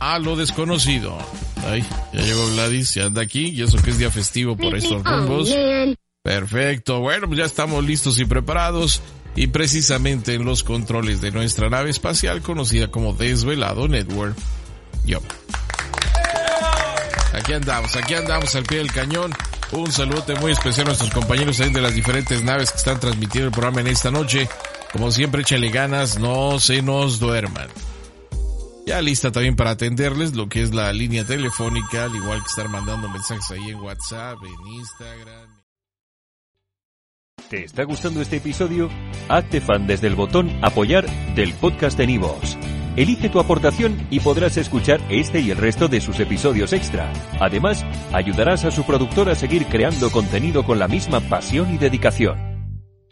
a lo desconocido. Ay, ya llegó Gladys, ya anda aquí, y eso que es día festivo por estos rumbos. Perfecto, bueno, pues ya estamos listos y preparados. Y precisamente en los controles de nuestra nave espacial conocida como Desvelado Network. Yo. Aquí andamos, aquí andamos al pie del cañón. Un saludo muy especial a nuestros compañeros de las diferentes naves que están transmitiendo el programa en esta noche. Como siempre, échale ganas, no se nos duerman. Ya lista también para atenderles lo que es la línea telefónica, al igual que estar mandando mensajes ahí en WhatsApp, en Instagram. ¿Te está gustando este episodio? Hazte fan desde el botón apoyar del podcast de Nivos. Elige tu aportación y podrás escuchar este y el resto de sus episodios extra. Además, ayudarás a su productor a seguir creando contenido con la misma pasión y dedicación.